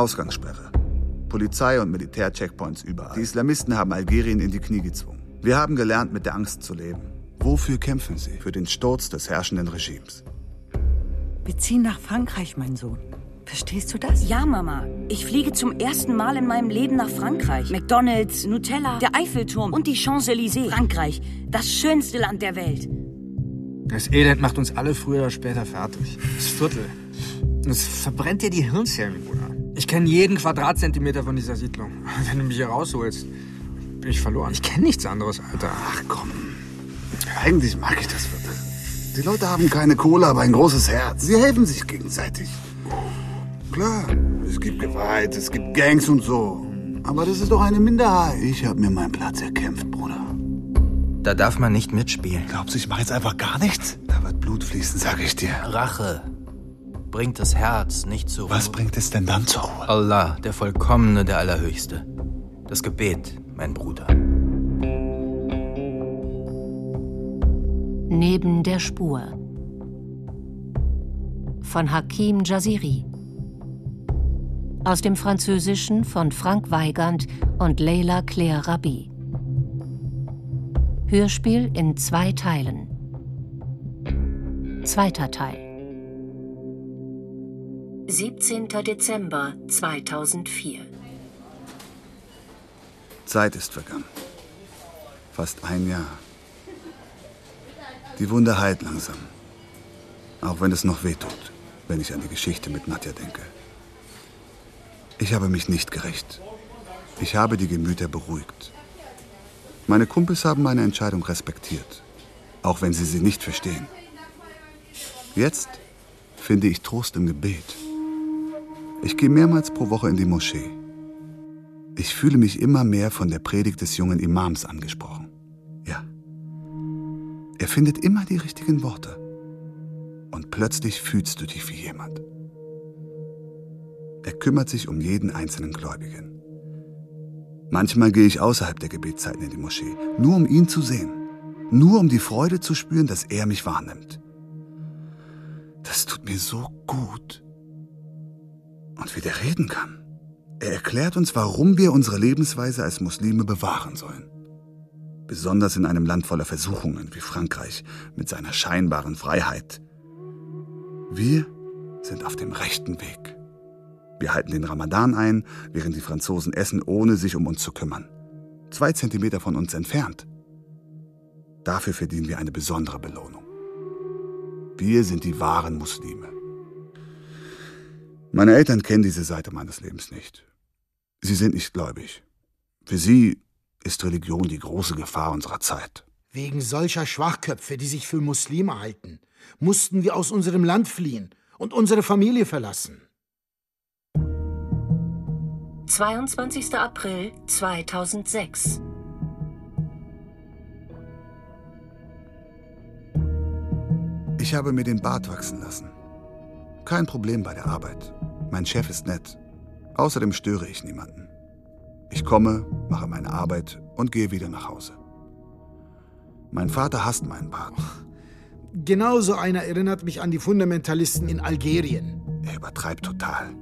Ausgangssperre. Polizei und Militärcheckpoints überall. Die Islamisten haben Algerien in die Knie gezwungen. Wir haben gelernt, mit der Angst zu leben. Wofür kämpfen sie? Für den Sturz des herrschenden Regimes. Wir ziehen nach Frankreich, mein Sohn. Verstehst du das? Ja, Mama. Ich fliege zum ersten Mal in meinem Leben nach Frankreich. McDonald's, Nutella, der Eiffelturm und die Champs-Élysées. Frankreich, das schönste Land der Welt. Das Elend macht uns alle früher oder später fertig. Das Viertel. Es verbrennt dir die Hirnzellen, Bruder. Ich kenne jeden Quadratzentimeter von dieser Siedlung. Wenn du mich hier rausholst, bin ich verloren. Ich kenne nichts anderes, Alter. Ach komm. Eigentlich mag ich das Viertel. Die Leute haben keine Kohle, aber ein großes Herz. Sie helfen sich gegenseitig. Klar, es gibt Gewalt, es gibt Gangs und so. Aber das ist doch eine Minderheit. Ich habe mir meinen Platz erkämpft, Bruder. Da darf man nicht mitspielen. Glaubst du, ich mache jetzt einfach gar nichts? Da wird Blut fließen, sag ich dir. Rache bringt das Herz nicht zur Ruhe. Was bringt es denn dann zur Ruhe? Allah, der Vollkommene, der Allerhöchste. Das Gebet, mein Bruder. Neben der Spur von Hakim Jaziri aus dem Französischen von Frank Weigand und Leila Claire Rabi. Hörspiel in zwei Teilen. Zweiter Teil. 17. Dezember 2004. Zeit ist vergangen. Fast ein Jahr. Die Wunde heilt langsam. Auch wenn es noch wehtut, wenn ich an die Geschichte mit Nadja denke. Ich habe mich nicht gerecht. Ich habe die Gemüter beruhigt. Meine Kumpels haben meine Entscheidung respektiert, auch wenn sie sie nicht verstehen. Jetzt finde ich Trost im Gebet. Ich gehe mehrmals pro Woche in die Moschee. Ich fühle mich immer mehr von der Predigt des jungen Imams angesprochen. Ja. Er findet immer die richtigen Worte. Und plötzlich fühlst du dich wie jemand. Er kümmert sich um jeden einzelnen Gläubigen. Manchmal gehe ich außerhalb der Gebetszeiten in die Moschee, nur um ihn zu sehen, nur um die Freude zu spüren, dass er mich wahrnimmt. Das tut mir so gut. Und wie der reden kann. Er erklärt uns, warum wir unsere Lebensweise als Muslime bewahren sollen. Besonders in einem Land voller Versuchungen wie Frankreich mit seiner scheinbaren Freiheit. Wir sind auf dem rechten Weg. Wir halten den Ramadan ein, während die Franzosen essen, ohne sich um uns zu kümmern. Zwei Zentimeter von uns entfernt. Dafür verdienen wir eine besondere Belohnung. Wir sind die wahren Muslime. Meine Eltern kennen diese Seite meines Lebens nicht. Sie sind nicht gläubig. Für sie ist Religion die große Gefahr unserer Zeit. Wegen solcher Schwachköpfe, die sich für Muslime halten, mussten wir aus unserem Land fliehen und unsere Familie verlassen. 22. April 2006. Ich habe mir den Bart wachsen lassen. Kein Problem bei der Arbeit. Mein Chef ist nett. Außerdem störe ich niemanden. Ich komme, mache meine Arbeit und gehe wieder nach Hause. Mein Vater hasst meinen Bart. Genauso einer erinnert mich an die Fundamentalisten in Algerien. Er übertreibt total.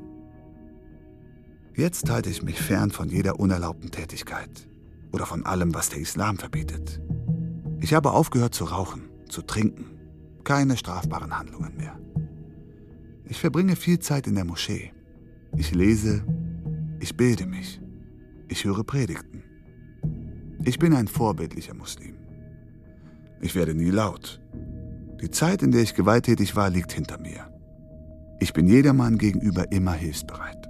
Jetzt halte ich mich fern von jeder unerlaubten Tätigkeit oder von allem, was der Islam verbietet. Ich habe aufgehört zu rauchen, zu trinken. Keine strafbaren Handlungen mehr. Ich verbringe viel Zeit in der Moschee. Ich lese, ich bilde mich, ich höre Predigten. Ich bin ein vorbildlicher Muslim. Ich werde nie laut. Die Zeit, in der ich gewalttätig war, liegt hinter mir. Ich bin jedermann gegenüber immer hilfsbereit.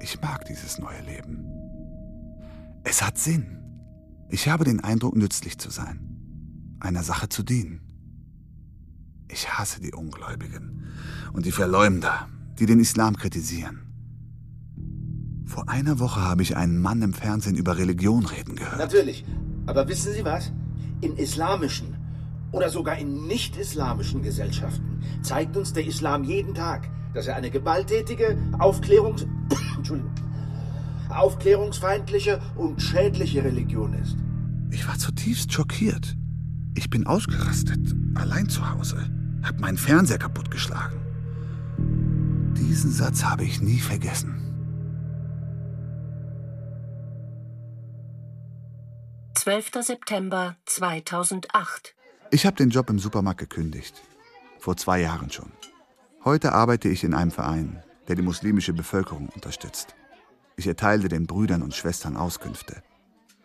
Ich mag dieses neue Leben. Es hat Sinn. Ich habe den Eindruck, nützlich zu sein, einer Sache zu dienen. Ich hasse die Ungläubigen und die Verleumder, die den Islam kritisieren. Vor einer Woche habe ich einen Mann im Fernsehen über Religion reden gehört. Natürlich. Aber wissen Sie was? In islamischen oder sogar in nicht-islamischen Gesellschaften zeigt uns der Islam jeden Tag, dass er eine gewalttätige, Aufklärungs Entschuldigung, aufklärungsfeindliche und schädliche Religion ist. Ich war zutiefst schockiert. Ich bin ausgerastet, allein zu Hause, hab meinen Fernseher kaputtgeschlagen. Diesen Satz habe ich nie vergessen. 12. September 2008. Ich habe den Job im Supermarkt gekündigt. Vor zwei Jahren schon. Heute arbeite ich in einem Verein, der die muslimische Bevölkerung unterstützt. Ich erteile den Brüdern und Schwestern Auskünfte.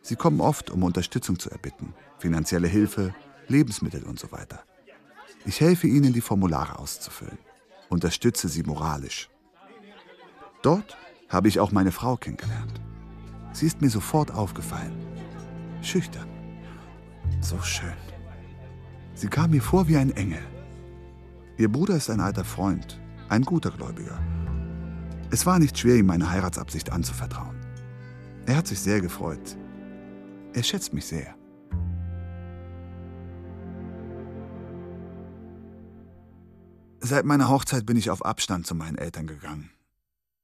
Sie kommen oft, um Unterstützung zu erbitten, finanzielle Hilfe, Lebensmittel und so weiter. Ich helfe ihnen, die Formulare auszufüllen, unterstütze sie moralisch. Dort habe ich auch meine Frau kennengelernt. Sie ist mir sofort aufgefallen. Schüchtern. So schön. Sie kam mir vor wie ein Engel. Ihr Bruder ist ein alter Freund, ein guter Gläubiger. Es war nicht schwer, ihm meine Heiratsabsicht anzuvertrauen. Er hat sich sehr gefreut. Er schätzt mich sehr. Seit meiner Hochzeit bin ich auf Abstand zu meinen Eltern gegangen.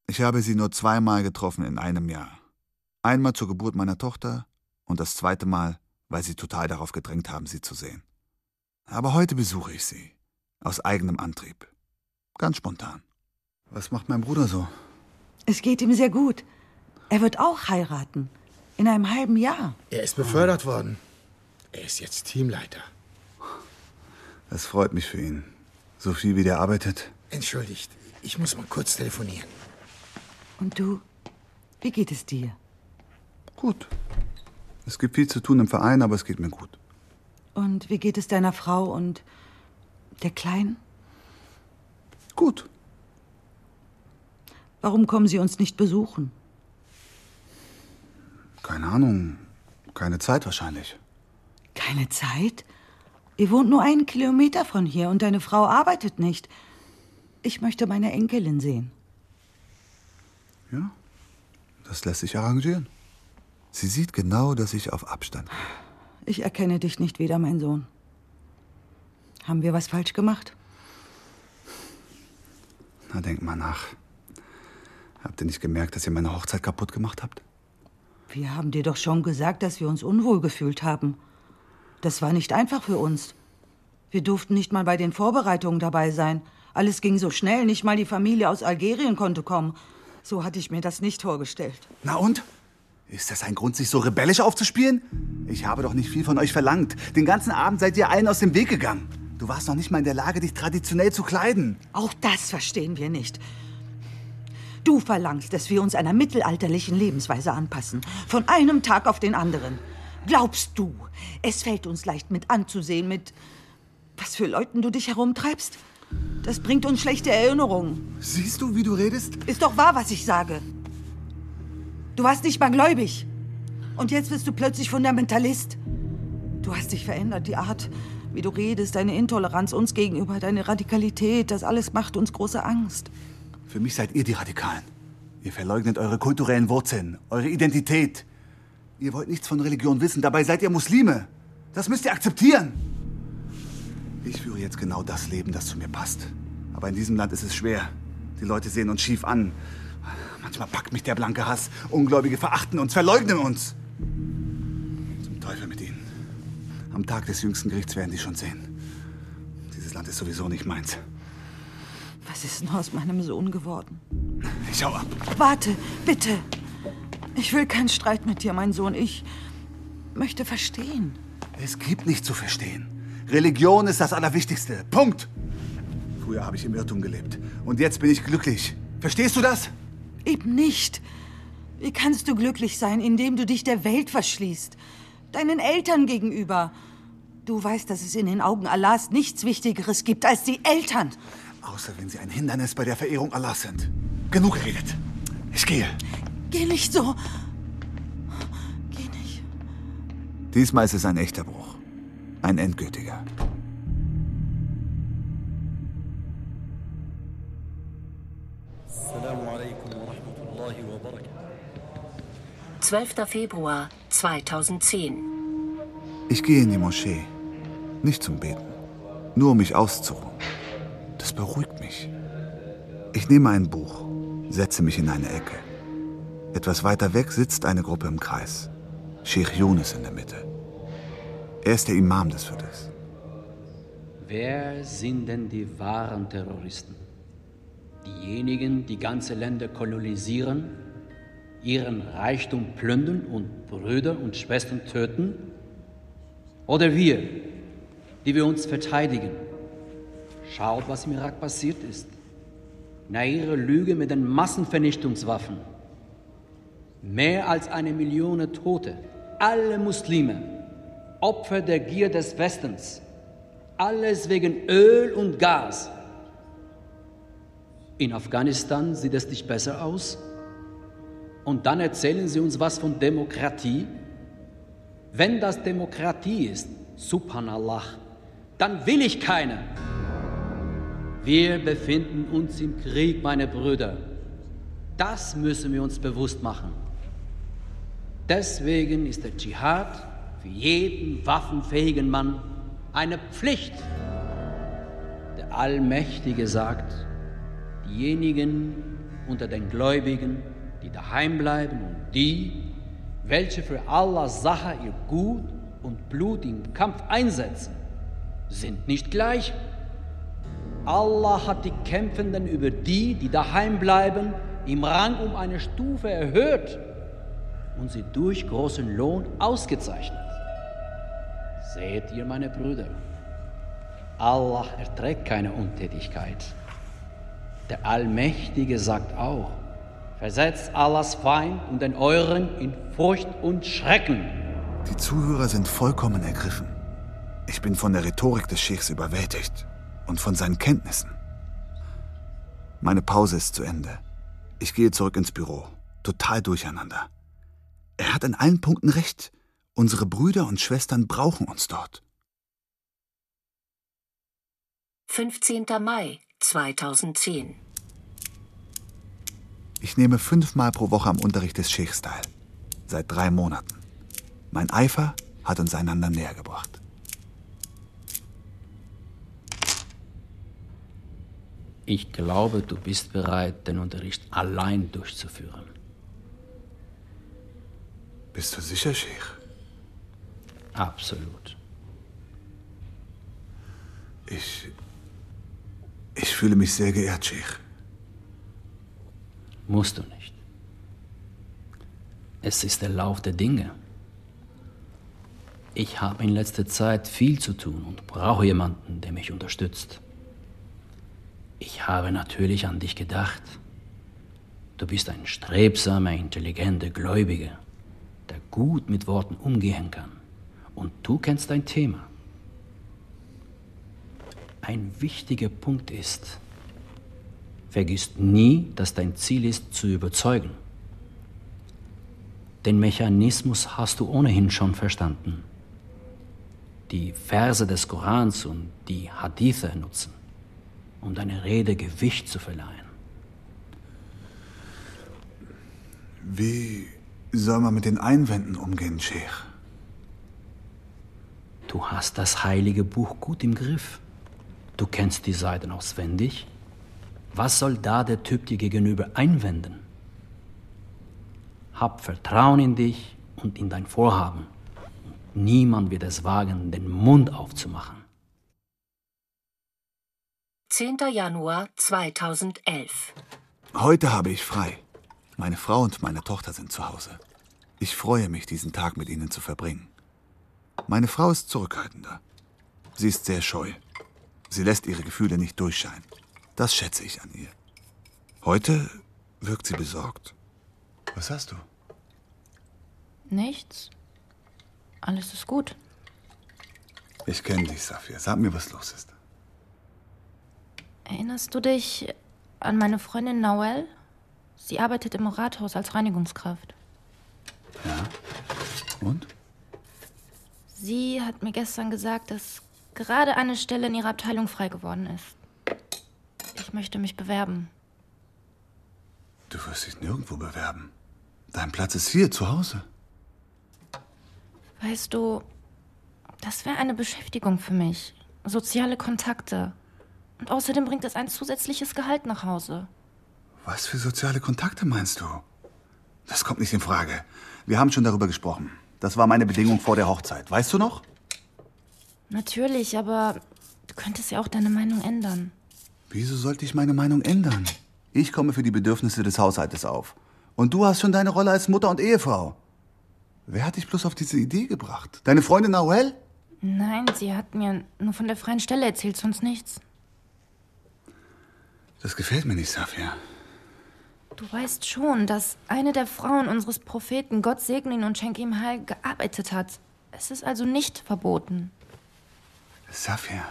Ich habe sie nur zweimal getroffen in einem Jahr. Einmal zur Geburt meiner Tochter und das zweite Mal, weil sie total darauf gedrängt haben, sie zu sehen. Aber heute besuche ich sie. Aus eigenem Antrieb. Ganz spontan. Was macht mein Bruder so? Es geht ihm sehr gut. Er wird auch heiraten. In einem halben Jahr. Er ist befördert worden. Er ist jetzt Teamleiter. Das freut mich für ihn. So viel wie der arbeitet. Entschuldigt, ich muss mal kurz telefonieren. Und du? Wie geht es dir? Gut. Es gibt viel zu tun im Verein, aber es geht mir gut. Und wie geht es deiner Frau und der Kleinen? Gut. Warum kommen sie uns nicht besuchen? Keine Ahnung. Keine Zeit wahrscheinlich. Keine Zeit? Ihr wohnt nur einen Kilometer von hier und deine Frau arbeitet nicht. Ich möchte meine Enkelin sehen. Ja, das lässt sich arrangieren. Sie sieht genau, dass ich auf Abstand bin. Ich erkenne dich nicht wieder, mein Sohn. Haben wir was falsch gemacht? Na, denk mal nach. Habt ihr nicht gemerkt, dass ihr meine Hochzeit kaputt gemacht habt? Wir haben dir doch schon gesagt, dass wir uns unwohl gefühlt haben. Das war nicht einfach für uns. Wir durften nicht mal bei den Vorbereitungen dabei sein. Alles ging so schnell, nicht mal die Familie aus Algerien konnte kommen. So hatte ich mir das nicht vorgestellt. Na und? Ist das ein Grund, sich so rebellisch aufzuspielen? Ich habe doch nicht viel von euch verlangt. Den ganzen Abend seid ihr allen aus dem Weg gegangen. Du warst noch nicht mal in der Lage, dich traditionell zu kleiden. Auch das verstehen wir nicht. Du verlangst, dass wir uns einer mittelalterlichen Lebensweise anpassen. Von einem Tag auf den anderen. Glaubst du, es fällt uns leicht mit anzusehen, mit was für Leuten du dich herumtreibst? Das bringt uns schlechte Erinnerungen. Siehst du, wie du redest? Ist doch wahr, was ich sage. Du warst nicht mal gläubig. Und jetzt bist du plötzlich Fundamentalist. Du hast dich verändert, die Art, wie du redest, deine Intoleranz uns gegenüber, deine Radikalität, das alles macht uns große Angst. Für mich seid ihr die Radikalen. Ihr verleugnet eure kulturellen Wurzeln, eure Identität. Ihr wollt nichts von Religion wissen, dabei seid ihr Muslime. Das müsst ihr akzeptieren. Ich führe jetzt genau das Leben, das zu mir passt. Aber in diesem Land ist es schwer. Die Leute sehen uns schief an. Manchmal packt mich der blanke Hass. Ungläubige verachten uns, verleugnen uns. Zum Teufel mit ihnen. Am Tag des jüngsten Gerichts werden die schon sehen. Dieses Land ist sowieso nicht meins. Was ist nur aus meinem Sohn geworden? Ich hau ab. Warte, bitte. Ich will keinen Streit mit dir, mein Sohn. Ich möchte verstehen. Es gibt nichts zu verstehen. Religion ist das Allerwichtigste. Punkt. Früher habe ich im Irrtum gelebt. Und jetzt bin ich glücklich. Verstehst du das? Eben nicht. Wie kannst du glücklich sein, indem du dich der Welt verschließt? Deinen Eltern gegenüber. Du weißt, dass es in den Augen Allahs nichts Wichtigeres gibt als die Eltern. Außer wenn sie ein Hindernis bei der Verehrung Allahs sind. Genug geredet. Ich gehe. Geh nicht so. Geh nicht. Diesmal ist es ein echter Bruch. Ein endgültiger. Zwölfter Februar 2010. Ich gehe in die Moschee. Nicht zum Beten. Nur um mich auszuruhen. Das beruhigt mich. Ich nehme ein Buch, setze mich in eine Ecke. Etwas weiter weg sitzt eine Gruppe im Kreis. Sheikh Yunus in der Mitte. Er ist der Imam des Viertels. Wer sind denn die wahren Terroristen? Diejenigen, die ganze Länder kolonisieren, ihren Reichtum plündern und Brüder und Schwestern töten? Oder wir, die wir uns verteidigen? Schaut, was im Irak passiert ist. Na, ihre Lüge mit den Massenvernichtungswaffen. Mehr als eine Million Tote. Alle Muslime. Opfer der Gier des Westens. Alles wegen Öl und Gas. In Afghanistan sieht es nicht besser aus. Und dann erzählen Sie uns was von Demokratie? Wenn das Demokratie ist, subhanallah, dann will ich keine. Wir befinden uns im Krieg, meine Brüder. Das müssen wir uns bewusst machen. Deswegen ist der Dschihad für jeden waffenfähigen Mann eine Pflicht. Der Allmächtige sagt, diejenigen unter den Gläubigen, die daheim bleiben und die, welche für Allahs Sache ihr Gut und Blut im Kampf einsetzen, sind nicht gleich. Allah hat die Kämpfenden über die, die daheim bleiben, im Rang um eine Stufe erhöht und sie durch großen Lohn ausgezeichnet. Seht ihr, meine Brüder, Allah erträgt keine Untätigkeit. Der Allmächtige sagt auch, versetzt Allahs Feind und den euren in Furcht und Schrecken. Die Zuhörer sind vollkommen ergriffen. Ich bin von der Rhetorik des Scheichs überwältigt und von seinen Kenntnissen. Meine Pause ist zu Ende. Ich gehe zurück ins Büro. Total durcheinander. Er hat an allen Punkten recht. Unsere Brüder und Schwestern brauchen uns dort. 15. Mai 2010 Ich nehme fünfmal pro Woche am Unterricht des Scheichs teil. Seit drei Monaten. Mein Eifer hat uns einander näher gebracht. Ich glaube, du bist bereit, den Unterricht allein durchzuführen. Bist du sicher, Sheikh? Absolut. Ich. Ich fühle mich sehr geehrt, Sheikh. Musst du nicht. Es ist der Lauf der Dinge. Ich habe in letzter Zeit viel zu tun und brauche jemanden, der mich unterstützt. Ich habe natürlich an dich gedacht. Du bist ein strebsamer, intelligenter Gläubiger, der gut mit Worten umgehen kann. Und du kennst dein Thema. Ein wichtiger Punkt ist, vergiss nie, dass dein Ziel ist, zu überzeugen. Den Mechanismus hast du ohnehin schon verstanden. Die Verse des Korans und die Hadithe nutzen, um deine Rede Gewicht zu verleihen. Wie soll man mit den Einwänden umgehen, Sheikh? Du hast das heilige Buch gut im Griff. Du kennst die Seiten auswendig. Was soll da der Typ dir gegenüber einwenden? Hab Vertrauen in dich und in dein Vorhaben. Und niemand wird es wagen, den Mund aufzumachen. 10. Januar 2011 Heute habe ich frei. Meine Frau und meine Tochter sind zu Hause. Ich freue mich, diesen Tag mit ihnen zu verbringen. Meine Frau ist zurückhaltender. Sie ist sehr scheu. Sie lässt ihre Gefühle nicht durchscheinen. Das schätze ich an ihr. Heute wirkt sie besorgt. Was hast du? Nichts. Alles ist gut. Ich kenne dich, Safir. Sag mir, was los ist. Erinnerst du dich an meine Freundin Noel? Sie arbeitet im Rathaus als Reinigungskraft. Ja. Und? Sie hat mir gestern gesagt, dass gerade eine Stelle in ihrer Abteilung frei geworden ist. Ich möchte mich bewerben. Du wirst dich nirgendwo bewerben. Dein Platz ist hier, zu Hause. Weißt du, das wäre eine Beschäftigung für mich. Soziale Kontakte. Und außerdem bringt es ein zusätzliches Gehalt nach Hause. Was für soziale Kontakte meinst du? Das kommt nicht in Frage. Wir haben schon darüber gesprochen. Das war meine Bedingung vor der Hochzeit. Weißt du noch? Natürlich, aber du könntest ja auch deine Meinung ändern. Wieso sollte ich meine Meinung ändern? Ich komme für die Bedürfnisse des Haushaltes auf. Und du hast schon deine Rolle als Mutter und Ehefrau. Wer hat dich bloß auf diese Idee gebracht? Deine Freundin Noel? Nein, sie hat mir nur von der freien Stelle erzählt, sonst nichts. Das gefällt mir nicht, Safia. Du weißt schon, dass eine der Frauen unseres Propheten, Gott segne ihn und schenke ihm Heil, gearbeitet hat. Es ist also nicht verboten. Safia,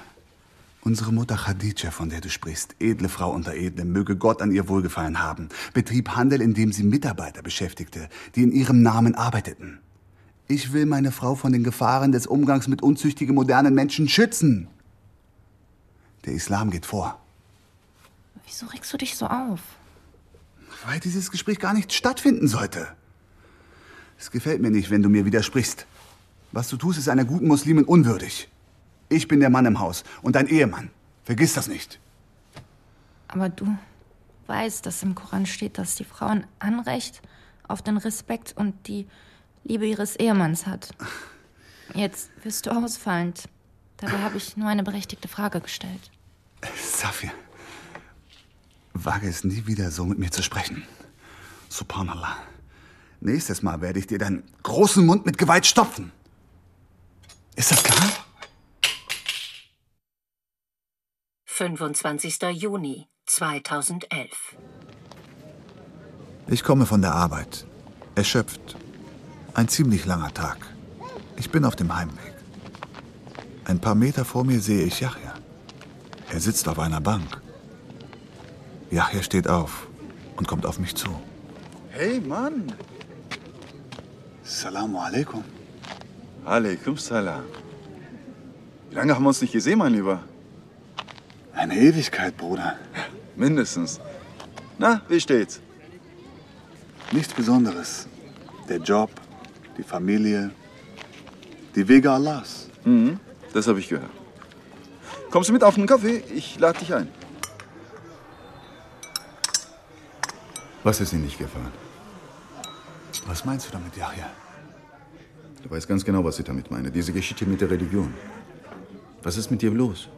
unsere Mutter Khadija, von der du sprichst, edle Frau unter Edlen, möge Gott an ihr Wohlgefallen haben, betrieb Handel, indem sie Mitarbeiter beschäftigte, die in ihrem Namen arbeiteten. Ich will meine Frau von den Gefahren des Umgangs mit unzüchtigen modernen Menschen schützen. Der Islam geht vor. Wieso regst du dich so auf? Weil dieses Gespräch gar nicht stattfinden sollte. Es gefällt mir nicht, wenn du mir widersprichst. Was du tust, ist einer guten Muslimin unwürdig. Ich bin der Mann im Haus und dein Ehemann. Vergiss das nicht. Aber du weißt, dass im Koran steht, dass die Frau ein Anrecht auf den Respekt und die Liebe ihres Ehemanns hat. Jetzt wirst du ausfallend. Dabei habe ich nur eine berechtigte Frage gestellt. Safir, wage es nie wieder so mit mir zu sprechen. Subhanallah. Nächstes Mal werde ich dir deinen großen Mund mit Gewalt stopfen. Ist das klar? 25. Juni 2011. Ich komme von der Arbeit. Erschöpft. Ein ziemlich langer Tag. Ich bin auf dem Heimweg. Ein paar Meter vor mir sehe ich Yahya. Er sitzt auf einer Bank. Yahya steht auf und kommt auf mich zu. Hey, Mann. Salamu alaikum. Alaikum salam. Wie lange haben wir uns nicht gesehen, mein Lieber? Eine Ewigkeit, Bruder. Mindestens. Na, wie steht's? Nichts Besonderes. Der Job, die Familie, die Wege Allahs. Mhm, das habe ich gehört. Kommst du mit auf einen Kaffee? Ich lade dich ein. Was ist Ihnen nicht gefallen? Was meinst du damit, Yahya? Du weißt ganz genau, was ich damit meine. Diese Geschichte mit der Religion. Was ist mit dir los?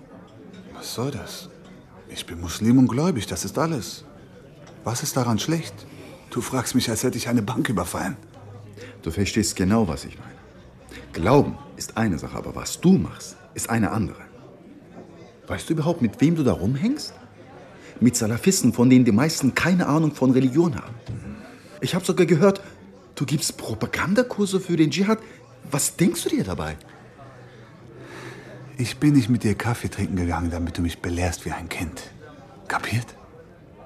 Was soll das? Ich bin Muslim und gläubig, das ist alles. Was ist daran schlecht? Du fragst mich, als hätte ich eine Bank überfallen. Du verstehst genau, was ich meine. Glauben ist eine Sache, aber was du machst, ist eine andere. Weißt du überhaupt, mit wem du da rumhängst? Mit Salafisten, von denen die meisten keine Ahnung von Religion haben. Ich habe sogar gehört, du gibst Propagandakurse für den Dschihad. Was denkst du dir dabei? Ich bin nicht mit dir Kaffee trinken gegangen, damit du mich belehrst wie ein Kind. Kapiert?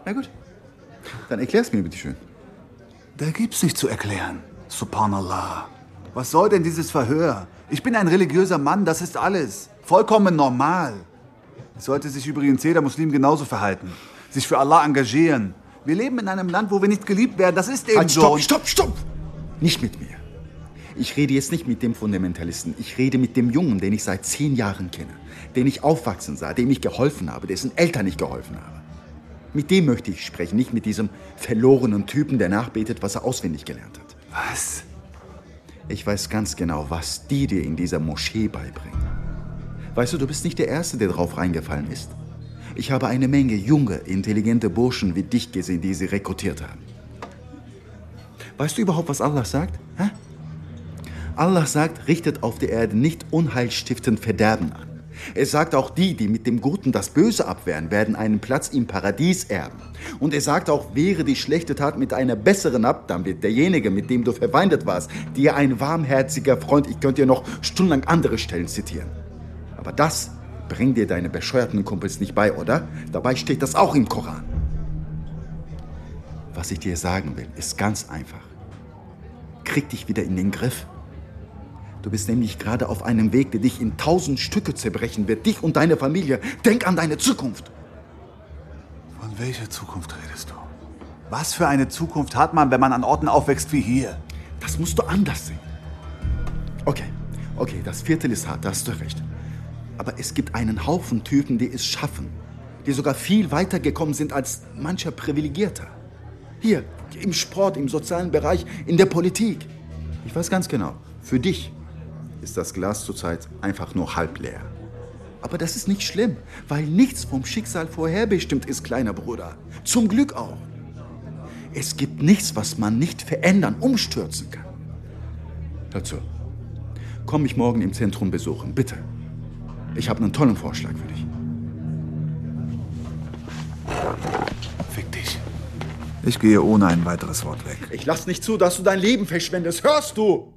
Na gut. Dann erklär's mir bitte schön. Da gibt's nicht zu erklären. Subhanallah. Was soll denn dieses Verhör? Ich bin ein religiöser Mann, das ist alles. Vollkommen normal. Sollte sich übrigens jeder Muslim genauso verhalten. Sich für Allah engagieren. Wir leben in einem Land, wo wir nicht geliebt werden. Das ist eben halt, so. Stopp, stopp, stopp! Nicht mit mir. Ich rede jetzt nicht mit dem Fundamentalisten. Ich rede mit dem Jungen, den ich seit zehn Jahren kenne. Den ich aufwachsen sah, dem ich geholfen habe, dessen Eltern ich geholfen habe. Mit dem möchte ich sprechen, nicht mit diesem verlorenen Typen, der nachbetet, was er auswendig gelernt hat. Was? Ich weiß ganz genau, was die dir in dieser Moschee beibringen. Weißt du, du bist nicht der Erste, der drauf reingefallen ist. Ich habe eine Menge junge, intelligente Burschen wie dich gesehen, die sie rekrutiert haben. Weißt du überhaupt, was Allah sagt? Hä? Allah sagt, richtet auf der Erde nicht unheilstiftend Verderben an. Er sagt auch, die, die mit dem Guten das Böse abwehren, werden einen Platz im Paradies erben. Und er sagt auch, wehre die schlechte Tat mit einer besseren ab, dann wird derjenige, mit dem du verweindet warst, dir ein warmherziger Freund, ich könnte dir noch stundenlang andere Stellen zitieren. Aber das bringen dir deine bescheuerten Kumpels nicht bei, oder? Dabei steht das auch im Koran. Was ich dir sagen will, ist ganz einfach. Krieg dich wieder in den Griff. Du bist nämlich gerade auf einem Weg, der dich in tausend Stücke zerbrechen wird. Dich und deine Familie. Denk an deine Zukunft. Von welcher Zukunft redest du? Was für eine Zukunft hat man, wenn man an Orten aufwächst wie hier? Das musst du anders sehen. Okay, okay, das Viertel ist hart, da hast du recht. Aber es gibt einen Haufen Typen, die es schaffen. Die sogar viel weiter gekommen sind als mancher Privilegierter. Hier, im Sport, im sozialen Bereich, in der Politik. Ich weiß ganz genau, für dich ist das Glas zurzeit einfach nur halb leer. Aber das ist nicht schlimm, weil nichts vom Schicksal vorherbestimmt ist, kleiner Bruder. Zum Glück auch. Es gibt nichts, was man nicht verändern, umstürzen kann. Hör zu. Komm mich morgen im Zentrum besuchen, bitte. Ich habe einen tollen Vorschlag für dich. Fick dich. Ich gehe ohne ein weiteres Wort weg. Ich lass nicht zu, dass du dein Leben verschwendest. Hörst du?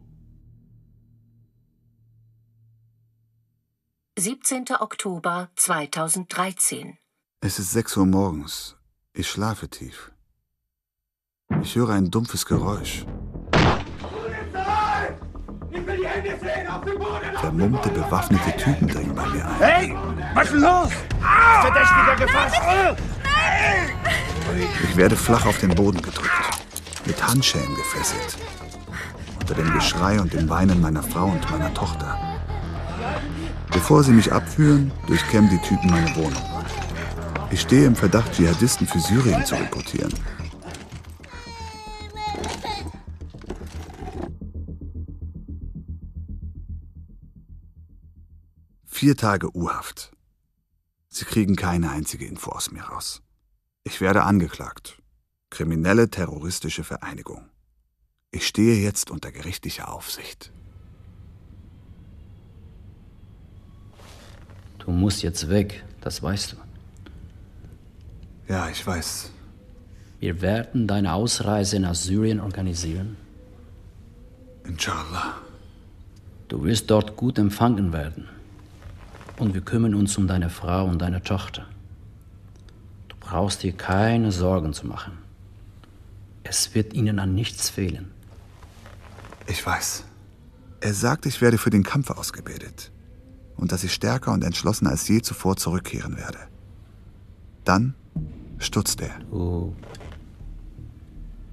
17. Oktober 2013. Es ist 6 Uhr morgens. Ich schlafe tief. Ich höre ein dumpfes Geräusch. Vermummte, bewaffnete Typen dringen bei mir ein. Hey, was ist denn los? Verdächtiger gefasst. Ich werde flach auf den Boden gedrückt, mit Handschellen gefesselt. Unter dem Geschrei und dem Weinen meiner Frau und meiner Tochter. Bevor sie mich abführen, durchkämmen die Typen meine Wohnung. Ich stehe im Verdacht, Dschihadisten für Syrien zu rekrutieren. Vier Tage U-Haft. Sie kriegen keine einzige Info aus mir raus. Ich werde angeklagt. Kriminelle terroristische Vereinigung. Ich stehe jetzt unter gerichtlicher Aufsicht. Du musst jetzt weg, das weißt du. Ja, ich weiß. Wir werden deine Ausreise nach Syrien organisieren. Inshallah. Du wirst dort gut empfangen werden. Und wir kümmern uns um deine Frau und deine Tochter. Du brauchst dir keine Sorgen zu machen. Es wird ihnen an nichts fehlen. Ich weiß. Er sagt, ich werde für den Kampf ausgebildet. Und dass ich stärker und entschlossener als je zuvor zurückkehren werde. Dann stutzt er. Du,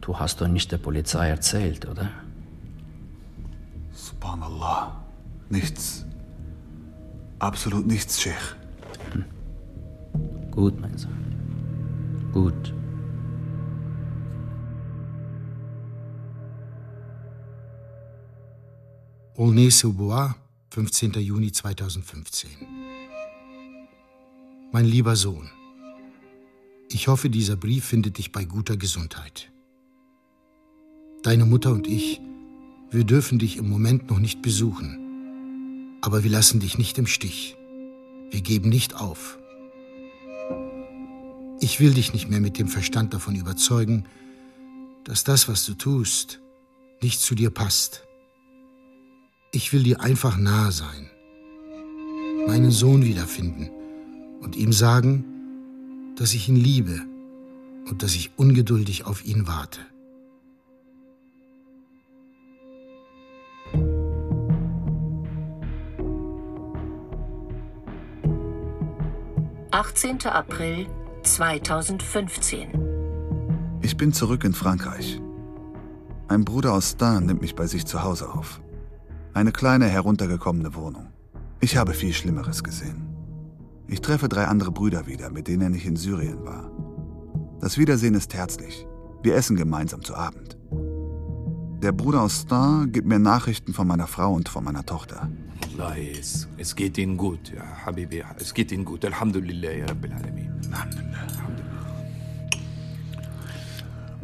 du hast doch nicht der Polizei erzählt, oder? Subhanallah. Nichts. Absolut nichts, Sheikh. Gut, mein Sohn. Gut. Aulnay-sous-Bois, 15. Juni 2015. Mein lieber Sohn, ich hoffe, dieser Brief findet dich bei guter Gesundheit. Deine Mutter und ich, wir dürfen dich im Moment noch nicht besuchen, aber wir lassen dich nicht im Stich. Wir geben nicht auf. Ich will dich nicht mehr mit dem Verstand davon überzeugen, dass das, was du tust, nicht zu dir passt. Ich will dir einfach nahe sein, meinen Sohn wiederfinden und ihm sagen, dass ich ihn liebe und dass ich ungeduldig auf ihn warte. Achtzehnter April 2015. Ich bin zurück in Frankreich. Ein Bruder aus Stan nimmt mich bei sich zu Hause auf. Eine kleine, heruntergekommene Wohnung. Ich habe viel Schlimmeres gesehen. Ich treffe drei andere Brüder wieder, mit denen ich in Syrien war. Das Wiedersehen ist herzlich. Wir essen gemeinsam zu Abend. Der Bruder aus Stan gibt mir Nachrichten von meiner Frau und von meiner Tochter. Wallahi, es, es geht Ihnen gut, ja, Habibi. Es geht Ihnen gut. Alhamdulillah, ya Rabbil Alamin. Alhamdulillah.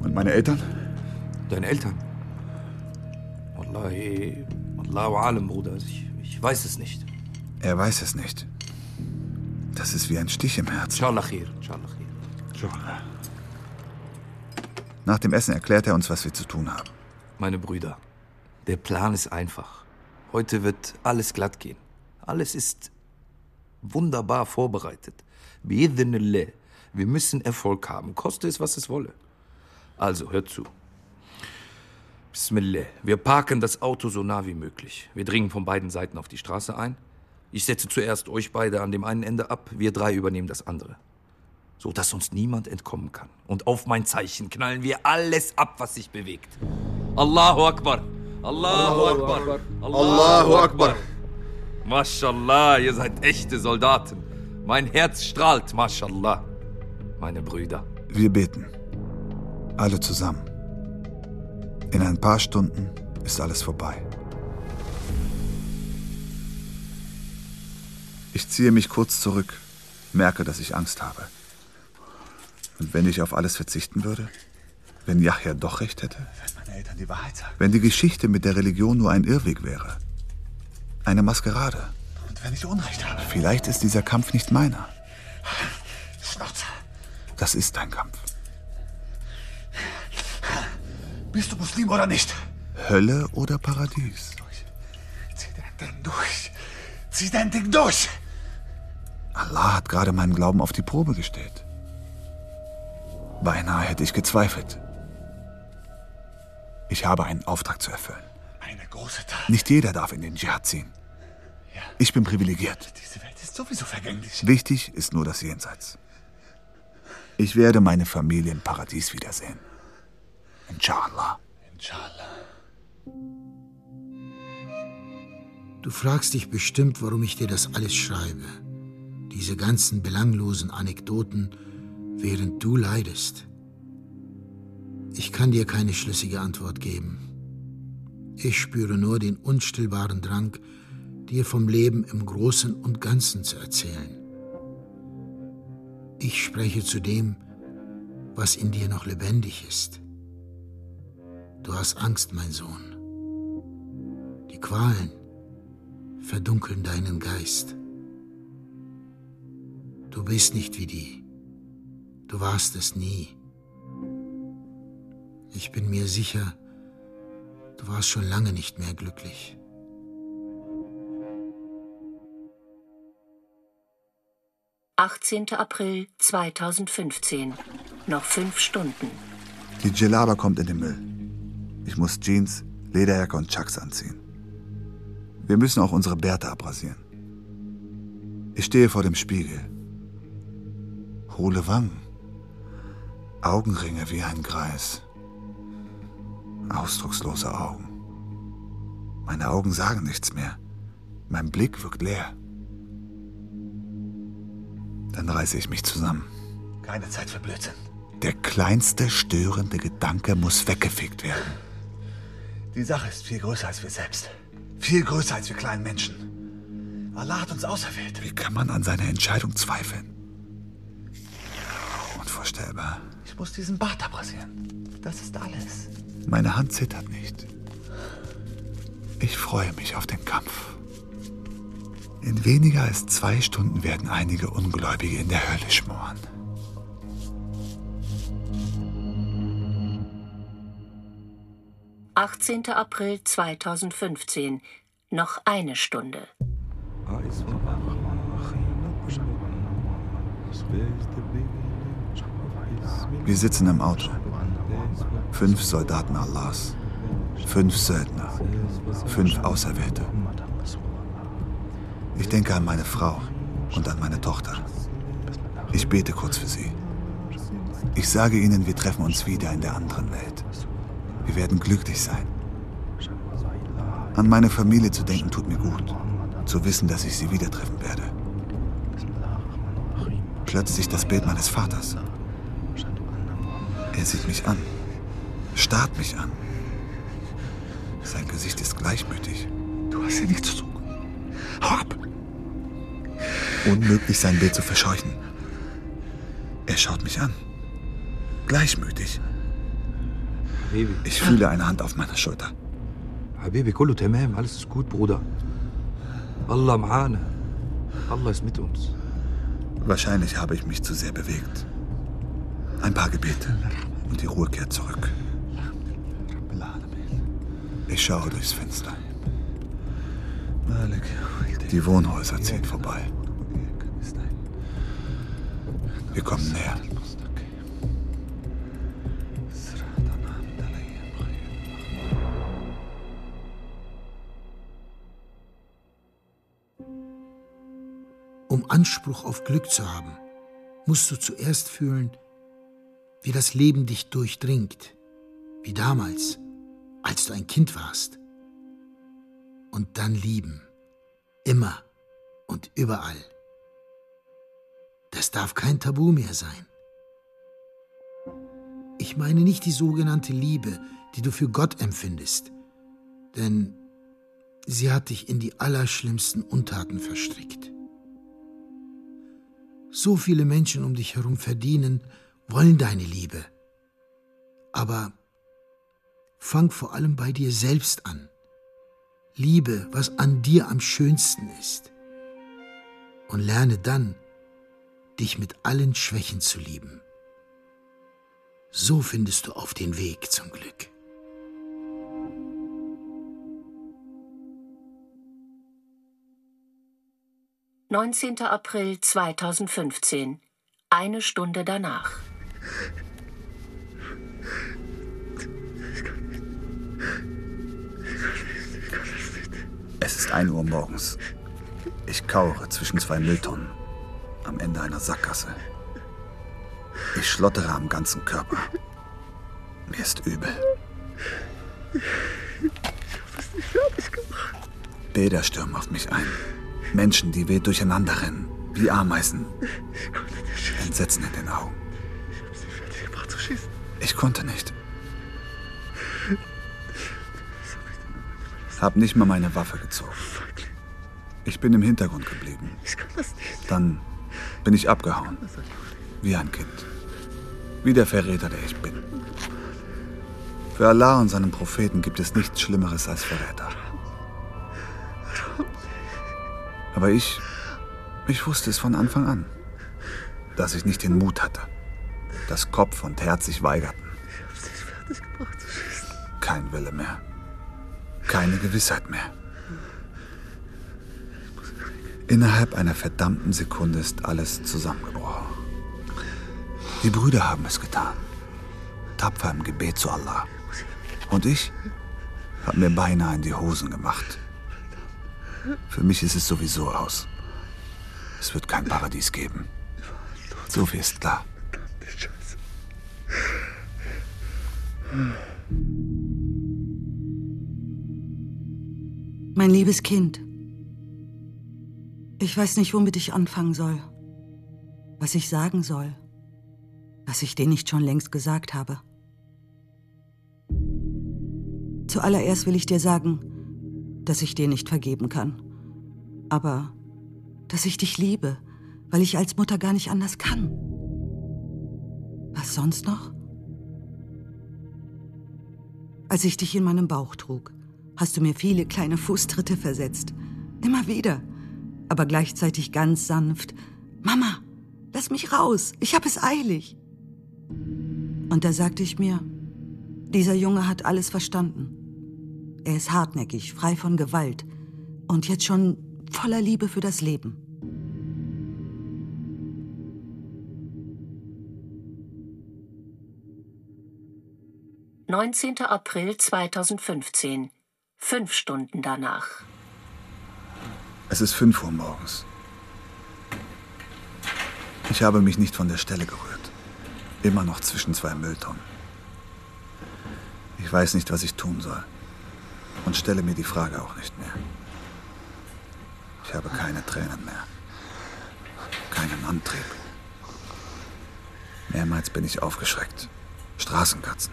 Und meine Eltern? Deine Eltern? Wallahi, Allahu alam, Bruder. Ich, ich weiß es nicht. Er weiß es nicht. Das ist wie ein Stich im Herzen. Inshallah khair, inshallah khair. Nach dem Essen erklärt er uns, was wir zu tun haben. Meine Brüder, der Plan ist einfach. Heute wird alles glatt gehen. Alles ist wunderbar vorbereitet. Bi'idhnillah. Wir müssen Erfolg haben, koste es, was es wolle. Also, hört zu. Bismillah. Wir parken das Auto so nah wie möglich. Wir dringen von beiden Seiten auf die Straße ein. Ich setze zuerst euch beide an dem einen Ende ab, wir drei übernehmen das andere. So dass uns niemand entkommen kann. Und auf mein Zeichen knallen wir alles ab, was sich bewegt. Allahu Akbar! Allahu Akbar! Allahu Akbar! Mashallah, ihr seid echte Soldaten. Mein Herz strahlt, Mashallah. Meine Brüder. Wir beten. Alle zusammen. In ein paar Stunden ist alles vorbei. Ich ziehe mich kurz zurück, merke, dass ich Angst habe. Und wenn ich auf alles verzichten würde? Wenn Yahya doch recht hätte? Eltern die Wahrheit sagen. Wenn die Geschichte mit der Religion nur ein Irrweg wäre? Eine Maskerade? Und wenn ich Unrecht habe? Vielleicht ist dieser Kampf nicht meiner. Schnauze. Das ist dein Kampf. Bist du Muslim oder nicht? Hölle oder Paradies? Zieh dein Ding durch. Zieh dein Ding durch. Allah hat gerade meinen Glauben auf die Probe gestellt. Beinahe hätte ich gezweifelt. Ich habe einen Auftrag zu erfüllen. Eine große Tat. Nicht jeder darf in den Dschihad ziehen. Ich bin privilegiert. Diese Welt ist sowieso vergänglich. Wichtig ist nur das Jenseits. Ich werde meine Familie im Paradies wiedersehen. Inshallah. Inshallah. Du fragst dich bestimmt, warum ich dir das alles schreibe. Diese ganzen belanglosen Anekdoten, während du leidest. Ich kann dir keine schlüssige Antwort geben. Ich spüre nur den unstillbaren Drang, dir vom Leben im Großen und Ganzen zu erzählen. Ich spreche zu dem, was in dir noch lebendig ist. Du hast Angst, mein Sohn. Die Qualen verdunkeln deinen Geist. Du bist nicht wie die. Du warst es nie. Ich bin mir sicher, du warst schon lange nicht mehr glücklich. Achtzehnter April 2015. Noch fünf Stunden. Die Gelaba kommt in den Müll. Ich muss Jeans, Lederjacke und Chucks anziehen. Wir müssen auch unsere Bärte abrasieren. Ich stehe vor dem Spiegel. Hohle Wangen. Augenringe wie ein Greis. Ausdruckslose Augen. Meine Augen sagen nichts mehr. Mein Blick wirkt leer. Dann reiße ich mich zusammen. Keine Zeit für Blödsinn. Der kleinste störende Gedanke muss weggefegt werden. Die Sache ist viel größer als wir selbst. Viel größer als wir kleinen Menschen. Allah hat uns auserwählt. Wie kann man an seiner Entscheidung zweifeln? Unvorstellbar. Ich muss diesen Bart abrasieren. Das ist alles. Meine Hand zittert nicht. Ich freue mich auf den Kampf. In weniger als zwei Stunden werden einige Ungläubige in der Hölle schmoren. Achtzehnter April 2015. Noch eine Stunde. Wir sitzen im Auto. Fünf Soldaten Allahs. Fünf Söldner. Fünf Auserwählte. Ich denke an meine Frau und an meine Tochter. Ich bete kurz für sie. Ich sage ihnen, wir treffen uns wieder in der anderen Welt. Wir werden glücklich sein. An meine Familie zu denken tut mir gut. Zu wissen, dass ich sie wieder treffen werde. Plötzlich das Bild meines Vaters. Er sieht mich an, starrt mich an. Sein Gesicht ist gleichmütig. Du hast hier nichts zu suchen. Hau ab! Unmöglich, sein Bild zu verscheuchen. Er schaut mich an. Gleichmütig. Habibi. Ich fühle eine Hand auf meiner Schulter. Habibi, kullu tamam, alles ist gut, Bruder. Allah ma'ana. Allah ist mit uns. Wahrscheinlich habe ich mich zu sehr bewegt. Ein paar Gebete und die Ruhe kehrt zurück. Ich schaue durchs Fenster. Die Wohnhäuser ziehen vorbei. Wir kommen näher. Um Anspruch auf Glück zu haben, musst du zuerst fühlen, wie das Leben dich durchdringt, wie damals, als du ein Kind warst. Und dann lieben, immer und überall. Das darf kein Tabu mehr sein. Ich meine nicht die sogenannte Liebe, die du für Gott empfindest, denn sie hat dich in die allerschlimmsten Untaten verstrickt. So viele Menschen um dich herum verdienen, wollen deine Liebe. Aber fang vor allem bei dir selbst an. Liebe, was an dir am schönsten ist. Und lerne dann, dich mit allen Schwächen zu lieben. So findest du auf den Weg zum Glück. Neunzehnter April 2015. Eine Stunde danach. Es ist 1 Uhr morgens. Ich kauere zwischen zwei Mülltonnen am Ende einer Sackgasse. Ich schlottere am ganzen Körper. Mir ist übel. Bilder stürmen auf mich ein. Menschen, die wild durcheinander rennen, wie Ameisen. Entsetzen in den Augen. Ich konnte nicht. Hab nicht mal meine Waffe gezogen. Ich bin im Hintergrund geblieben. Dann bin ich abgehauen. Wie ein Kind. Wie der Verräter, der ich bin. Für Allah und seinen Propheten gibt es nichts Schlimmeres als Verräter. Aber ich, ich wusste es von Anfang an, dass ich nicht den Mut hatte, dass Kopf und Herz sich weigerten. Kein Wille mehr. Keine Gewissheit mehr. Innerhalb einer verdammten Sekunde ist alles zusammengebrochen. Die Brüder haben es getan. Tapfer im Gebet zu Allah. Und ich habe mir beinahe in die Hosen gemacht. Für mich ist es sowieso aus. Es wird kein Paradies geben. So viel ist klar. Mein liebes Kind, ich weiß nicht, womit ich anfangen soll, was ich sagen soll, was ich dir nicht schon längst gesagt habe. Zuallererst will ich dir sagen, dass ich dir nicht vergeben kann, aber dass ich dich liebe, weil ich als Mutter gar nicht anders kann. Was sonst noch? Als ich dich in meinem Bauch trug, hast du mir viele kleine Fußtritte versetzt. Immer wieder. Aber gleichzeitig ganz sanft. Mama, lass mich raus. Ich habe es eilig. Und da sagte ich mir, dieser Junge hat alles verstanden. Er ist hartnäckig, frei von Gewalt und jetzt schon voller Liebe für das Leben. Neunzehnter April 2015. Fünf Stunden danach. Es ist 5 Uhr morgens. Ich habe mich nicht von der Stelle gerührt. Immer noch zwischen zwei Mülltonnen. Ich weiß nicht, was ich tun soll. Und stelle mir die Frage auch nicht mehr. Ich habe keine Tränen mehr. Keinen Antrieb. Mehrmals bin ich aufgeschreckt. Straßenkatzen.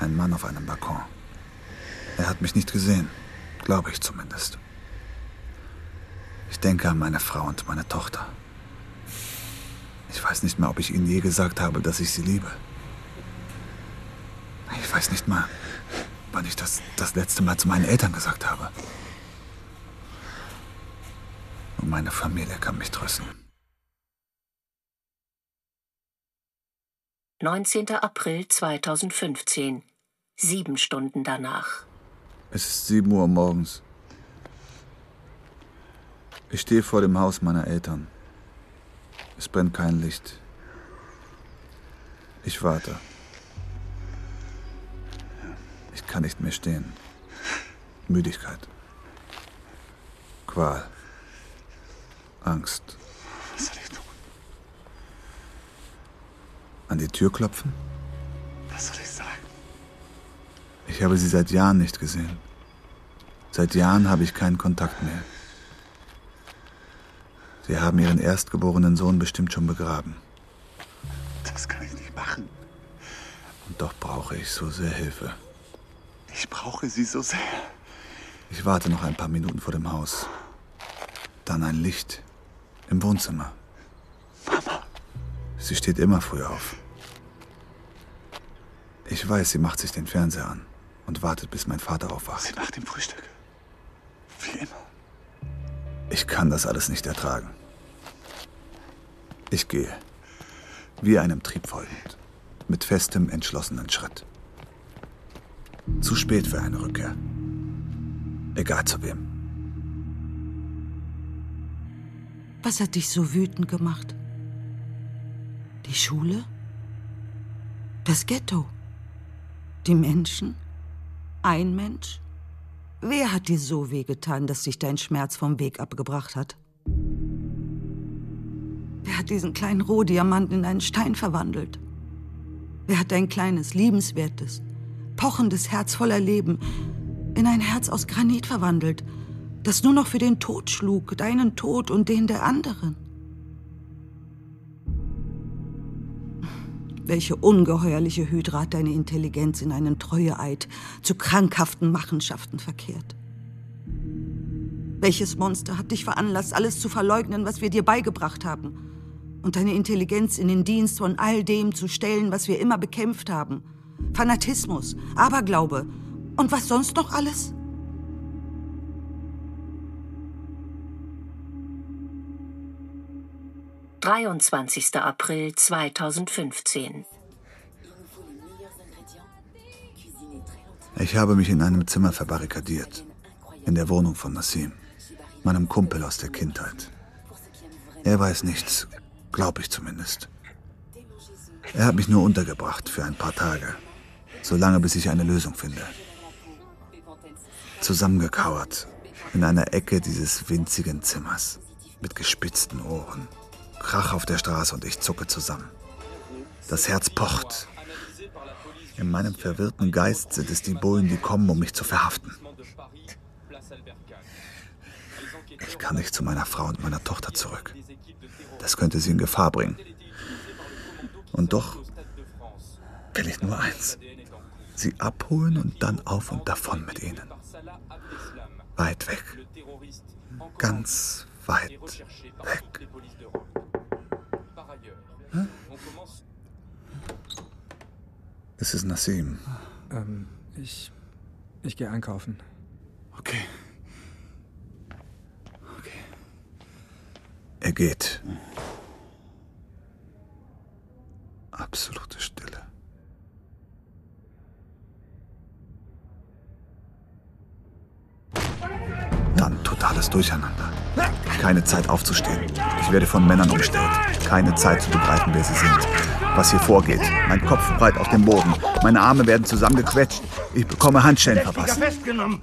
Ein Mann auf einem Balkon. Er hat mich nicht gesehen. Glaube ich zumindest. Ich denke an meine Frau und meine Tochter. Ich weiß nicht mehr, ob ich ihnen je gesagt habe, dass ich sie liebe. Ich weiß nicht mal, wann ich das das letzte Mal zu meinen Eltern gesagt habe. Und meine Familie kann mich trösten. 19. April 2015. Sieben Stunden danach. Es ist 7 Uhr morgens. Ich stehe vor dem Haus meiner Eltern. Es brennt kein Licht. Ich warte. Ich kann nicht mehr stehen. Müdigkeit. Qual. Angst. Was soll ich tun? An die Tür klopfen? Was soll ich sagen? Ich habe sie seit Jahren nicht gesehen. Seit Jahren habe ich keinen Kontakt mehr. Sie haben Ihren erstgeborenen Sohn bestimmt schon begraben. Das kann ich nicht machen. Und doch brauche ich so sehr Hilfe. Ich brauche sie so sehr. Ich warte noch ein paar Minuten vor dem Haus. Dann ein Licht im Wohnzimmer. Sie steht immer früh auf. Ich weiß, sie macht sich den Fernseher an und wartet, bis mein Vater aufwacht. Sie nach dem Frühstück. Wie immer. Ich kann das alles nicht ertragen. Ich gehe. Wie einem Trieb folgend. Mit festem, entschlossenen Schritt. Zu spät für eine Rückkehr. Egal zu wem. Was hat dich so wütend gemacht? Die Schule? Das Ghetto? Die Menschen? Ein Mensch? Wer hat dir so wehgetan, dass dich dein Schmerz vom Weg abgebracht hat? Wer hat diesen kleinen Rohdiamanten in einen Stein verwandelt? Wer hat dein kleines, liebenswertes, pochendes Herz voller Leben in ein Herz aus Granit verwandelt, das nur noch für den Tod schlug, deinen Tod und den der anderen? Welche ungeheuerliche Hydra hat deine Intelligenz in einen Treueeid zu krankhaften Machenschaften verkehrt? Welches Monster hat dich veranlasst, alles zu verleugnen, was wir dir beigebracht haben? Und deine Intelligenz in den Dienst von all dem zu stellen, was wir immer bekämpft haben? Fanatismus, Aberglaube und was sonst noch alles? Dreiundzwanzigster April 2015. Ich habe mich in einem Zimmer verbarrikadiert. In der Wohnung von Nassim, meinem Kumpel aus der Kindheit. Er weiß nichts, glaube ich zumindest. Er hat mich nur untergebracht für ein paar Tage. Solange, bis ich eine Lösung finde. Zusammengekauert in einer Ecke dieses winzigen Zimmers. Mit gespitzten Ohren. Krach auf der Straße und ich zucke zusammen. Das Herz pocht. In meinem verwirrten Geist sind es die Bullen, die kommen, um mich zu verhaften. Ich kann nicht zu meiner Frau und meiner Tochter zurück. Das könnte sie in Gefahr bringen. Und doch will ich nur eins. Sie abholen und dann auf und davon mit ihnen. Weit weg. Ganz weit weg. Es ist Nassim. Ähm, ich. Ich gehe einkaufen. Okay. Er geht. Absolute Stille. Dann totales Durcheinander. Keine Zeit aufzustehen. Ich werde von Männern umstellt. Keine Zeit zu begreifen, wer sie sind. Was hier vorgeht. Mein Kopf breit auf dem Boden. Meine Arme werden zusammengequetscht. Ich bekomme Handschellen verpasst. festgenommen.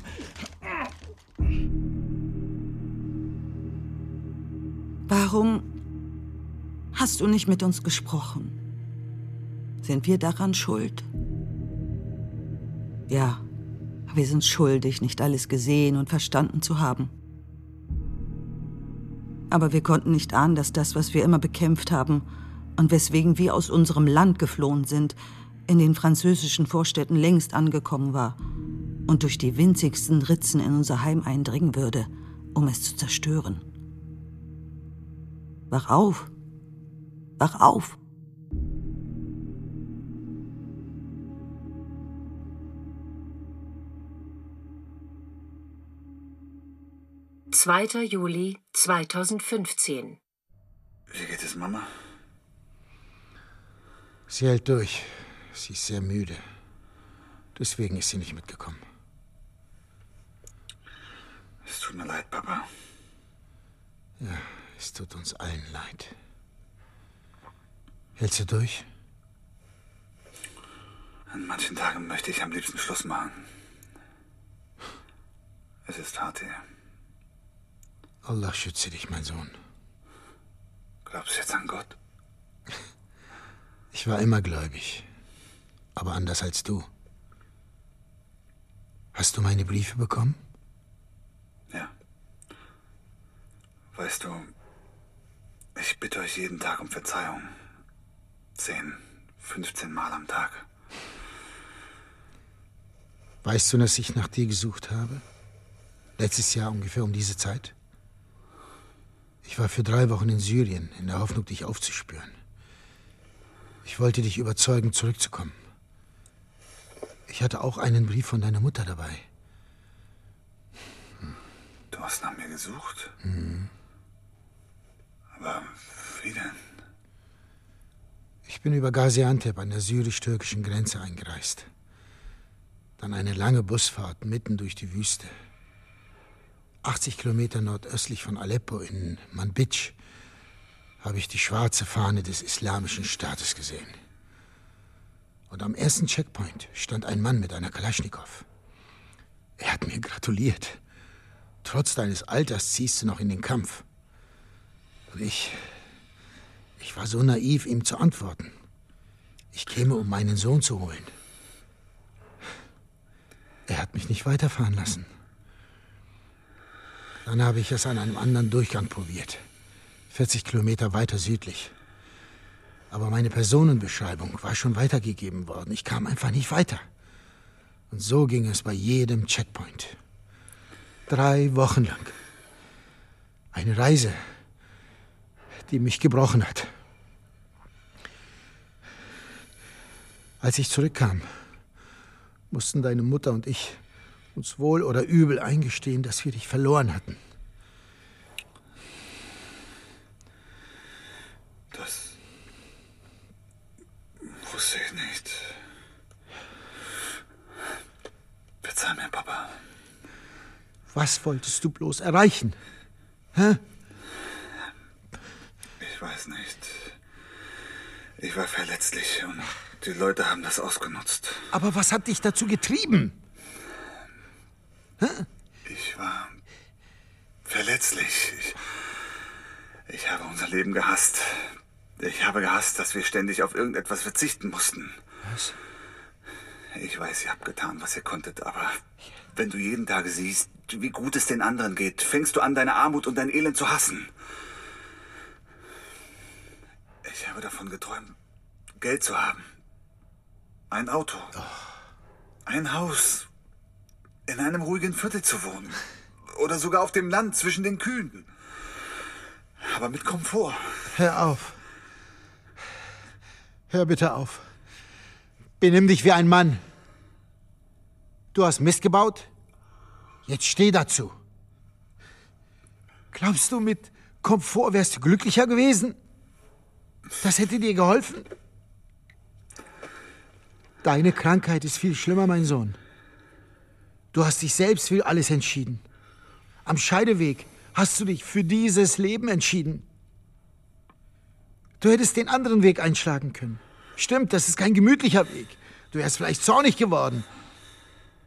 Warum hast du nicht mit uns gesprochen? Sind wir daran schuld? Ja, wir sind schuldig, nicht alles gesehen und verstanden zu haben. Aber wir konnten nicht ahnen, dass das, was wir immer bekämpft haben und weswegen wir aus unserem Land geflohen sind, in den französischen Vorstädten längst angekommen war und durch die winzigsten Ritzen in unser Heim eindringen würde, um es zu zerstören. Wach auf! Wach auf! 2. Juli 2015. Wie geht es, Mama? Sie hält durch. Sie ist sehr müde. Deswegen ist sie nicht mitgekommen. Es tut mir leid, Papa. Ja, es tut uns allen leid. Hältst du durch? An manchen Tagen möchte ich am liebsten Schluss machen. Es ist hart hier. Allah schütze dich, mein Sohn. Glaubst du jetzt an Gott? Ich war immer gläubig, aber anders als du. Hast du meine Briefe bekommen? Ja. Weißt du, ich bitte euch jeden Tag um Verzeihung. Zehn, 15 Mal am Tag. Weißt du, dass ich nach dir gesucht habe? Letztes Jahr ungefähr um diese Zeit? Ich war für drei Wochen in Syrien, in der Hoffnung, dich aufzuspüren. Ich wollte dich überzeugen, zurückzukommen. Ich hatte auch einen Brief von deiner Mutter dabei. Du hast nach mir gesucht? Mhm. Aber wie denn? Ich bin über Gaziantep an der syrisch-türkischen Grenze eingereist. Dann eine lange Busfahrt mitten durch die Wüste. 80 Kilometer nordöstlich von Aleppo in Manbij habe ich die schwarze Fahne des Islamischen Staates gesehen. Und am ersten Checkpoint stand ein Mann mit einer Kalaschnikow. Er hat mir gratuliert. Trotz deines Alters ziehst du noch in den Kampf. Und ich. Ich war so naiv, ihm zu antworten. Ich käme, um meinen Sohn zu holen. Er hat mich nicht weiterfahren lassen. Dann habe ich es an einem anderen Durchgang probiert. 40 Kilometer weiter südlich. Aber meine Personenbeschreibung war schon weitergegeben worden. Ich kam einfach nicht weiter. Und so ging es bei jedem Checkpoint. Drei Wochen lang. Eine Reise, die mich gebrochen hat. Als ich zurückkam, mussten deine Mutter und ich uns wohl oder übel eingestehen, dass wir dich verloren hatten. Das wusste ich nicht. Verzeih mir, Papa. Was wolltest du bloß erreichen? Hä? Ich weiß nicht. Ich war verletzlich und die Leute haben das ausgenutzt. Aber was hat dich dazu getrieben? Hä? Ich war verletzlich. Ich, ich habe unser Leben gehasst. Ich habe gehasst, dass wir ständig auf irgendetwas verzichten mussten. Was? Ich weiß, ihr habt getan, was ihr konntet, aber wenn du jeden Tag siehst, wie gut es den anderen geht, fängst du an, deine Armut und dein Elend zu hassen. Ich habe davon geträumt, Geld zu haben. Ein Auto. Ein Haus. In einem ruhigen Viertel zu wohnen. Oder sogar auf dem Land zwischen den Kühen. Aber mit Komfort. Hör auf. Hör bitte auf. Benimm dich wie ein Mann. Du hast Mist gebaut? Jetzt steh dazu. Glaubst du, mit Komfort wärst du glücklicher gewesen? Das hätte dir geholfen? Deine Krankheit ist viel schlimmer, mein Sohn. Du hast dich selbst für alles entschieden. Am Scheideweg hast du dich für dieses Leben entschieden. Du hättest den anderen Weg einschlagen können. Stimmt, das ist kein gemütlicher Weg. Du wärst vielleicht zornig geworden.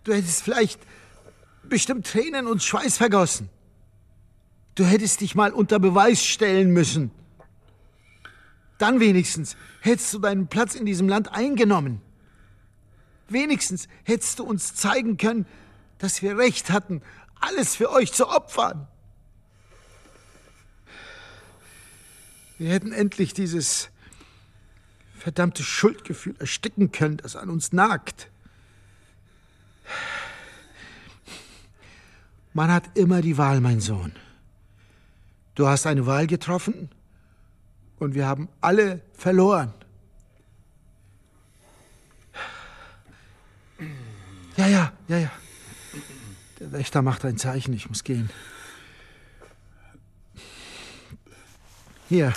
Du hättest vielleicht bestimmt Tränen und Schweiß vergossen. Du hättest dich mal unter Beweis stellen müssen. Dann wenigstens hättest du deinen Platz in diesem Land eingenommen. Wenigstens hättest du uns zeigen können, dass wir recht hatten, alles für euch zu opfern. Wir hätten endlich dieses verdammte Schuldgefühl ersticken können, das an uns nagt. Man hat immer die Wahl, mein Sohn. Du hast eine Wahl getroffen und wir haben alle verloren. Ja, ja, ja, ja. Der Wächter macht ein Zeichen, ich muss gehen. Hier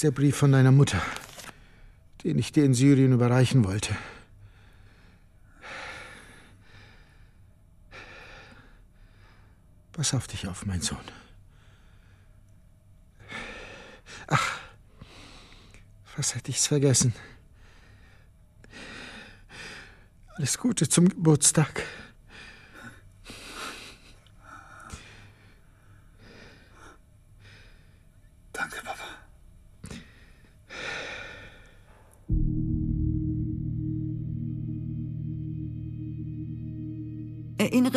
ist der Brief von deiner Mutter, den ich dir in Syrien überreichen wollte. Pass auf dich auf, mein Sohn. Ach, was hätte ich's vergessen? Alles Gute zum Geburtstag.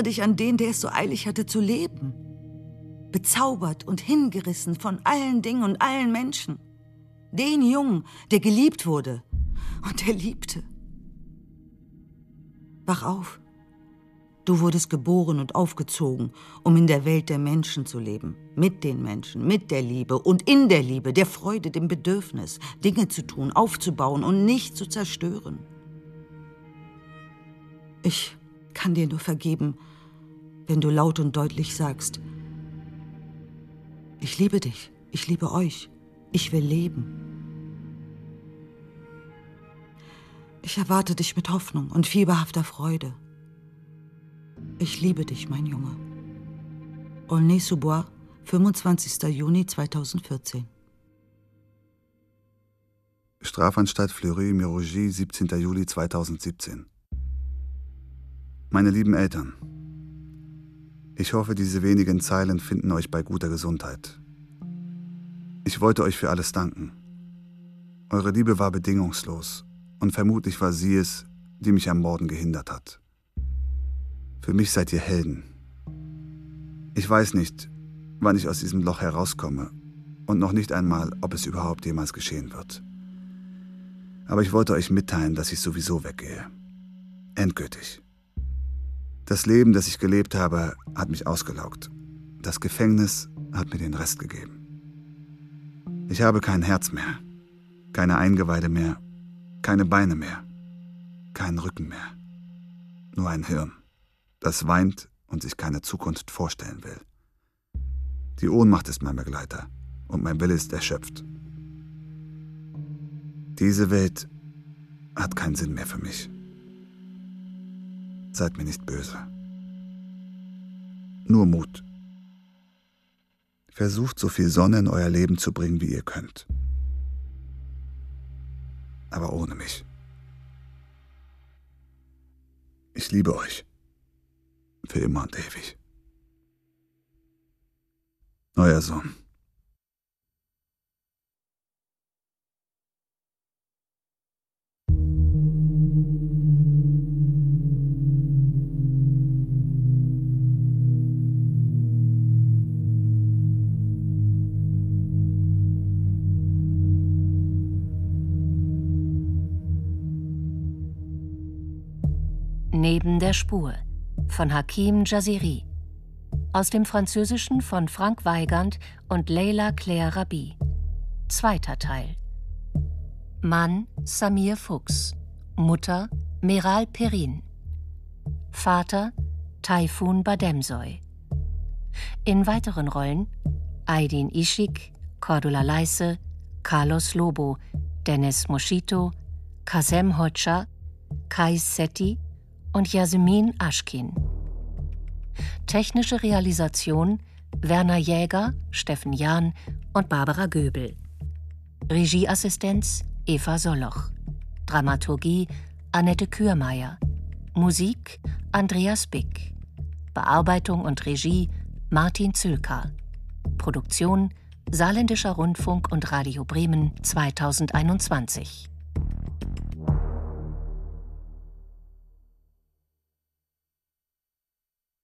Dich an den, der es so eilig hatte zu leben. Bezaubert und hingerissen von allen Dingen und allen Menschen. Den Jungen, der geliebt wurde und der liebte. Wach auf. Du wurdest geboren und aufgezogen, um in der Welt der Menschen zu leben. Mit den Menschen, mit der Liebe und in der Liebe, der Freude, dem Bedürfnis, Dinge zu tun, aufzubauen und nicht zu zerstören. Ich kann dir nur vergeben, wenn du laut und deutlich sagst, ich liebe dich, ich liebe euch, ich will leben. Ich erwarte dich mit Hoffnung und fieberhafter Freude. Ich liebe dich, mein Junge. Aulnay-sous-Bois, 25. Juni 2014. Strafanstalt Fleury-Mérogis, 17. Juli 2017. Meine lieben Eltern, ich hoffe, diese wenigen Zeilen finden euch bei guter Gesundheit. Ich wollte euch für alles danken. Eure Liebe war bedingungslos und vermutlich war sie es, die mich am Morden gehindert hat. Für mich seid ihr Helden. Ich weiß nicht, wann ich aus diesem Loch herauskomme und noch nicht einmal, ob es überhaupt jemals geschehen wird. Aber ich wollte euch mitteilen, dass ich sowieso weggehe. Endgültig. Das Leben, das ich gelebt habe, hat mich ausgelaugt. Das Gefängnis hat mir den Rest gegeben. Ich habe kein Herz mehr, keine Eingeweide mehr, keine Beine mehr, keinen Rücken mehr. Nur ein Hirn, das weint und sich keine Zukunft vorstellen will. Die Ohnmacht ist mein Begleiter und mein Wille ist erschöpft. Diese Welt hat keinen Sinn mehr für mich. Seid mir nicht böse. Nur Mut. Versucht so viel Sonne in euer Leben zu bringen, wie ihr könnt. Aber ohne mich. Ich liebe euch. Für immer und ewig. Euer Sohn. Neben der Spur von Hakim Jaziri. Aus dem Französischen von Frank Weigand und Leila Claire Rabi. Zweiter Teil. Mann Samir Fuchs. Mutter Meral Perin. Vater Taifun Bademsoy. In weiteren Rollen Aydin Ishik, Cordula Leisse, Carlos Lobo, Dennis Moschito, Kasem Hoxha, Kai Setti, und Jasmin Aschkin. Technische Realisation Werner Jäger, Steffen Jahn und Barbara Göbel. Regieassistenz Eva Soloch. Dramaturgie Annette Kürmeier. Musik Andreas Bick. Bearbeitung und Regie Martin Zülker. Produktion Saarländischer Rundfunk und Radio Bremen 2021.